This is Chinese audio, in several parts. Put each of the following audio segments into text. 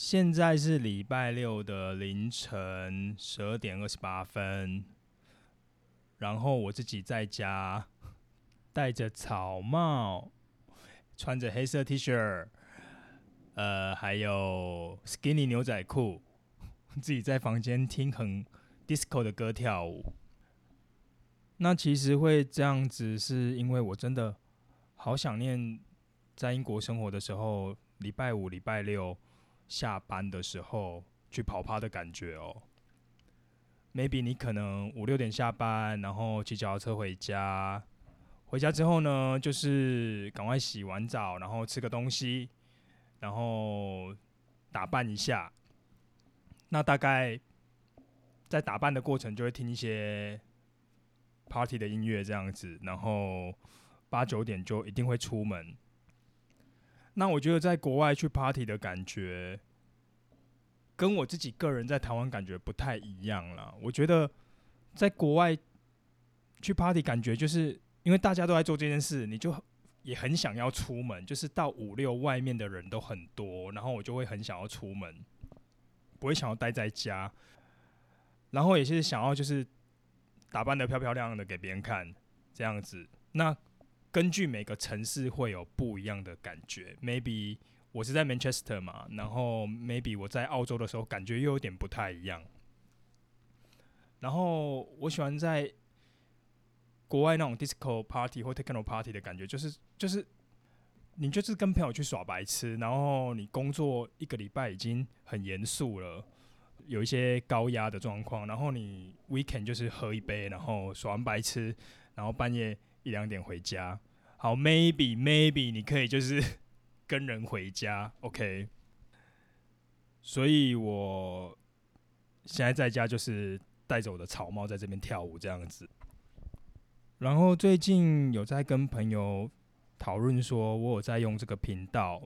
现在是礼拜六的凌晨十二点二十八分，然后我自己在家，戴着草帽，穿着黑色 T 恤，呃，还有 skinny 牛仔裤，自己在房间听很 disco 的歌跳舞。那其实会这样子，是因为我真的好想念在英国生活的时候，礼拜五、礼拜六。下班的时候去跑趴的感觉哦。Maybe 你可能五六点下班，然后骑脚踏车回家。回家之后呢，就是赶快洗完澡，然后吃个东西，然后打扮一下。那大概在打扮的过程，就会听一些 party 的音乐这样子，然后八九点就一定会出门。那我觉得在国外去 party 的感觉，跟我自己个人在台湾感觉不太一样了。我觉得在国外去 party 感觉就是因为大家都在做这件事，你就也很想要出门，就是到五六外面的人都很多，然后我就会很想要出门，不会想要待在家，然后也是想要就是打扮的漂漂亮亮的给别人看这样子。那根据每个城市会有不一样的感觉，maybe 我是在 Manchester 嘛，然后 maybe 我在澳洲的时候感觉又有点不太一样。然后我喜欢在国外那种 disco party 或 techno party 的感觉，就是就是你就是跟朋友去耍白痴，然后你工作一个礼拜已经很严肃了，有一些高压的状况，然后你 weekend 就是喝一杯，然后耍完白痴，然后半夜。一两点回家，好，maybe maybe 你可以就是跟人回家，OK。所以我现在在家就是带着我的草帽在这边跳舞这样子。然后最近有在跟朋友讨论说，我有在用这个频道，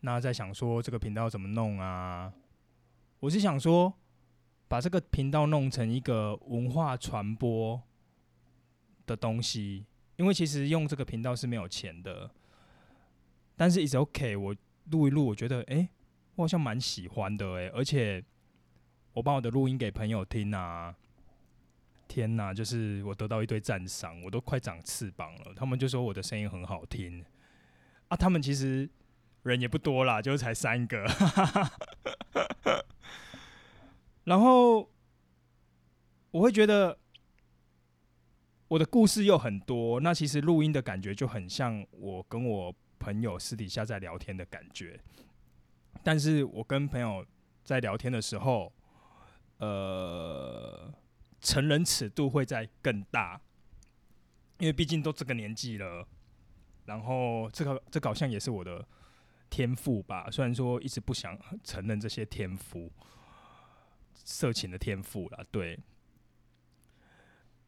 那在想说这个频道怎么弄啊？我是想说把这个频道弄成一个文化传播。的东西，因为其实用这个频道是没有钱的，但是 is OK，我录一录，我觉得哎，我好像蛮喜欢的哎，而且我把我的录音给朋友听啊，天哪，就是我得到一堆赞赏，我都快长翅膀了，他们就说我的声音很好听啊，他们其实人也不多啦，就才三个，然后我会觉得。我的故事又很多，那其实录音的感觉就很像我跟我朋友私底下在聊天的感觉。但是我跟朋友在聊天的时候，呃，成人尺度会在更大，因为毕竟都这个年纪了。然后这个这好像也是我的天赋吧，虽然说一直不想承认这些天赋，色情的天赋了，对。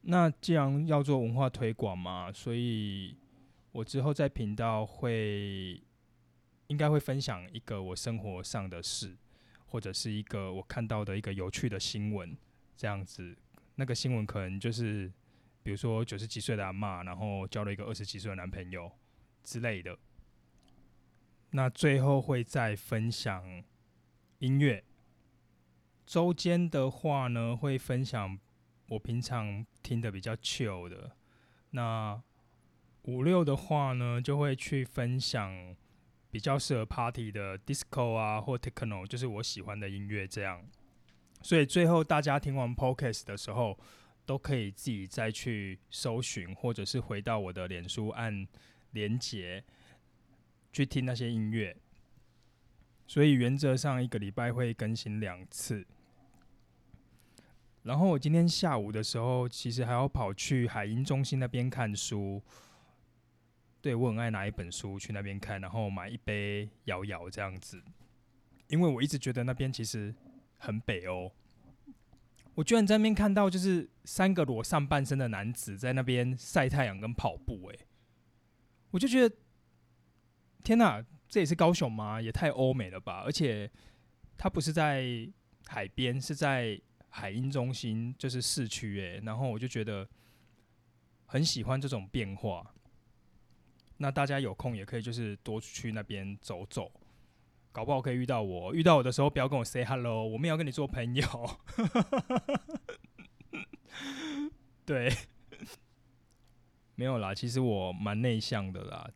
那既然要做文化推广嘛，所以我之后在频道会应该会分享一个我生活上的事，或者是一个我看到的一个有趣的新闻，这样子。那个新闻可能就是，比如说九十几岁的阿妈，然后交了一个二十几岁的男朋友之类的。那最后会再分享音乐。周间的话呢，会分享。我平常听的比较 chill 的，那五六的话呢，就会去分享比较适合 party 的 disco 啊，或 techno，就是我喜欢的音乐这样。所以最后大家听完 podcast 的时候，都可以自己再去搜寻，或者是回到我的脸书按连接去听那些音乐。所以原则上一个礼拜会更新两次。然后我今天下午的时候，其实还要跑去海鹰中心那边看书。对我很爱拿一本书去那边看，然后买一杯摇摇这样子。因为我一直觉得那边其实很北欧。我居然在那边看到，就是三个裸上半身的男子在那边晒太阳跟跑步。诶，我就觉得，天哪，这也是高雄吗？也太欧美了吧！而且它不是在海边，是在。海鹰中心就是市区诶，然后我就觉得很喜欢这种变化。那大家有空也可以就是多去那边走走，搞不好可以遇到我。遇到我的时候，不要跟我 say hello，我们要跟你做朋友。对，没有啦，其实我蛮内向的啦。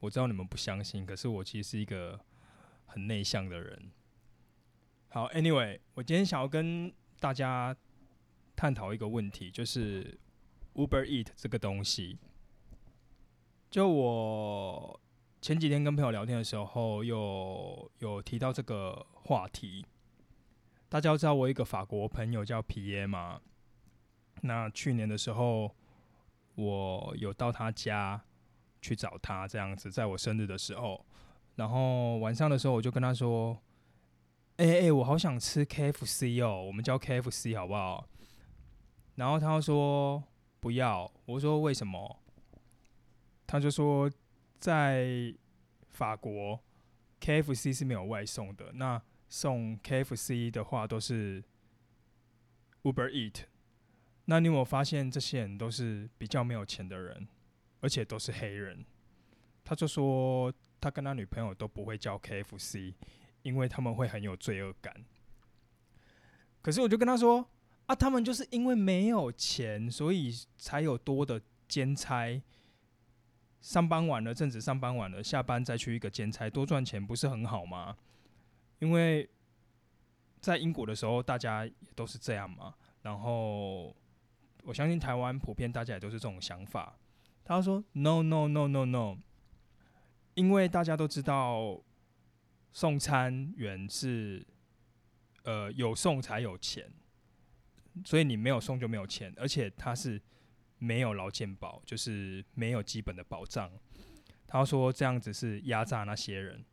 我知道你们不相信，可是我其实是一个很内向的人。好，Anyway，我今天想要跟大家探讨一个问题，就是 Uber Eat 这个东西。就我。前几天跟朋友聊天的时候，有有提到这个话题。大家知道我一个法国朋友叫皮耶吗？那去年的时候，我有到他家去找他，这样子，在我生日的时候，然后晚上的时候，我就跟他说：“哎哎，我好想吃 KFC 哦，我们叫 KFC 好不好？”然后他说：“不要。”我说：“为什么？”他就说。在法国，KFC 是没有外送的。那送 KFC 的话，都是 Uber Eat。那你有没有发现，这些人都是比较没有钱的人，而且都是黑人？他就说，他跟他女朋友都不会叫 KFC，因为他们会很有罪恶感。可是我就跟他说，啊，他们就是因为没有钱，所以才有多的兼差。上班晚了，正值上班晚了，下班再去一个兼差，多赚钱不是很好吗？因为在英国的时候，大家也都是这样嘛。然后我相信台湾普遍大家也都是这种想法。他说：“No no no no no，因为大家都知道送餐员是呃有送才有钱，所以你没有送就没有钱，而且他是。”没有劳健保，就是没有基本的保障。他说这样子是压榨那些人。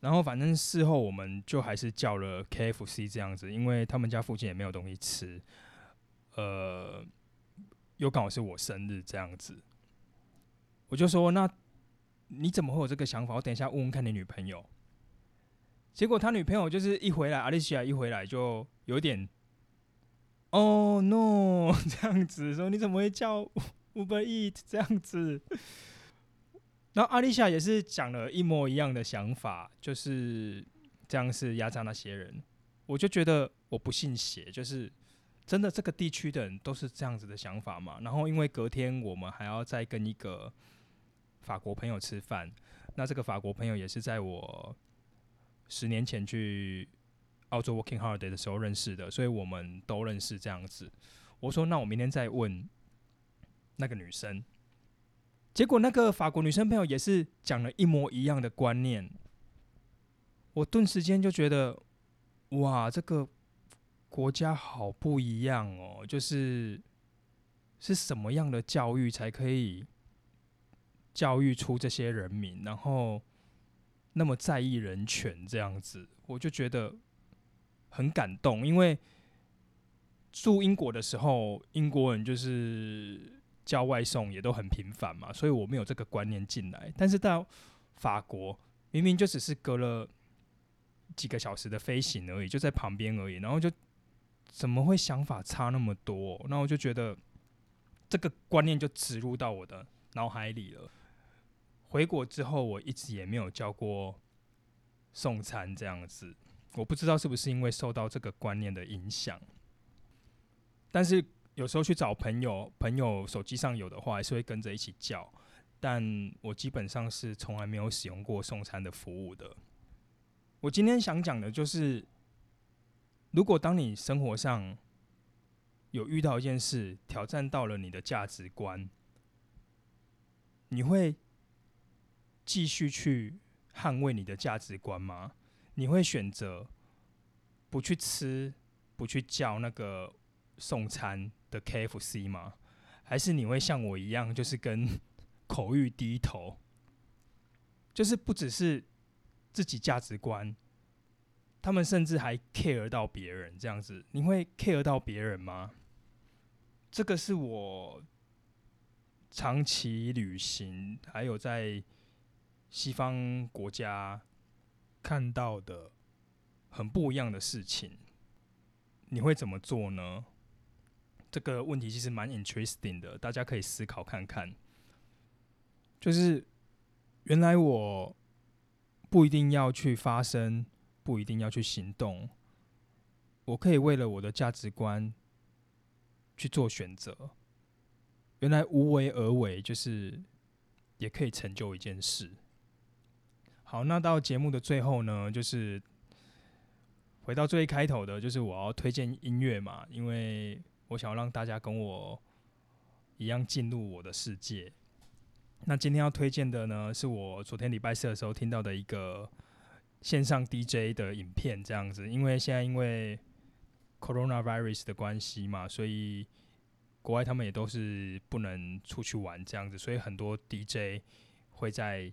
然后反正事后我们就还是叫了 KFC 这样子，因为他们家附近也没有东西吃。呃，又刚好是我生日这样子，我就说那你怎么会有这个想法？我等一下问问看你女朋友。结果他女朋友就是一回来，阿丽西亚一回来就有点。哦，no，这样子说你怎么会叫 Uber Eat 这样子？然后阿丽莎也是讲了一模一样的想法，就是这样是压榨那些人。我就觉得我不信邪，就是真的这个地区的人都是这样子的想法嘛。然后因为隔天我们还要再跟一个法国朋友吃饭，那这个法国朋友也是在我十年前去。澳洲 working holiday 的时候认识的，所以我们都认识这样子。我说：“那我明天再问那个女生。”结果那个法国女生朋友也是讲了一模一样的观念。我顿时间就觉得，哇，这个国家好不一样哦！就是是什么样的教育才可以教育出这些人民，然后那么在意人权这样子？我就觉得。很感动，因为住英国的时候，英国人就是叫外送也都很频繁嘛，所以我没有这个观念进来。但是到法国，明明就只是隔了几个小时的飞行而已，就在旁边而已，然后就怎么会想法差那么多？那我就觉得这个观念就植入到我的脑海里了。回国之后，我一直也没有叫过送餐这样子。我不知道是不是因为受到这个观念的影响，但是有时候去找朋友，朋友手机上有的话，还是会跟着一起叫。但我基本上是从来没有使用过送餐的服务的。我今天想讲的就是，如果当你生活上有遇到一件事，挑战到了你的价值观，你会继续去捍卫你的价值观吗？你会选择不去吃、不去叫那个送餐的 KFC 吗？还是你会像我一样，就是跟 口欲低头？就是不只是自己价值观，他们甚至还 care 到别人这样子。你会 care 到别人吗？这个是我长期旅行，还有在西方国家。看到的很不一样的事情，你会怎么做呢？这个问题其实蛮 interesting 的，大家可以思考看看。就是原来我不一定要去发声，不一定要去行动，我可以为了我的价值观去做选择。原来无为而为，就是也可以成就一件事。好，那到节目的最后呢，就是回到最开头的，就是我要推荐音乐嘛，因为我想要让大家跟我一样进入我的世界。那今天要推荐的呢，是我昨天礼拜四的时候听到的一个线上 DJ 的影片，这样子。因为现在因为 coronavirus 的关系嘛，所以国外他们也都是不能出去玩这样子，所以很多 DJ 会在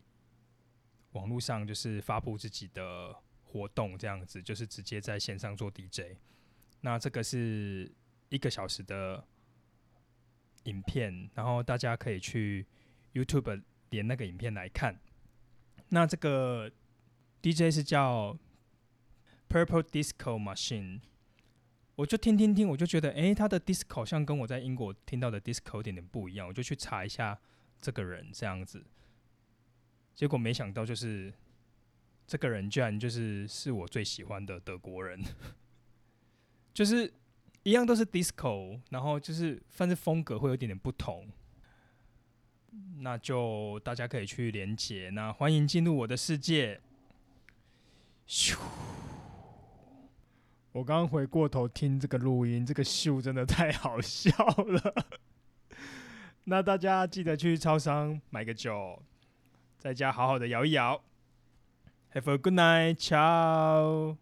网络上就是发布自己的活动，这样子就是直接在线上做 DJ。那这个是一个小时的影片，然后大家可以去。YouTube 连那个影片来看，那这个 DJ 是叫 Purple Disco Machine，我就听听听，我就觉得，诶，他的 Disco 像跟我在英国听到的 Disco 有点点不一样，我就去查一下这个人这样子，结果没想到就是这个人居然就是是我最喜欢的德国人，就是一样都是 Disco，然后就是算是风格会有点点不同。那就大家可以去连接，那欢迎进入我的世界。咻！我刚刚回过头听这个录音，这个秀真的太好笑了。那大家记得去超商买个酒，在家好好的摇一摇。Have a good night，ciao。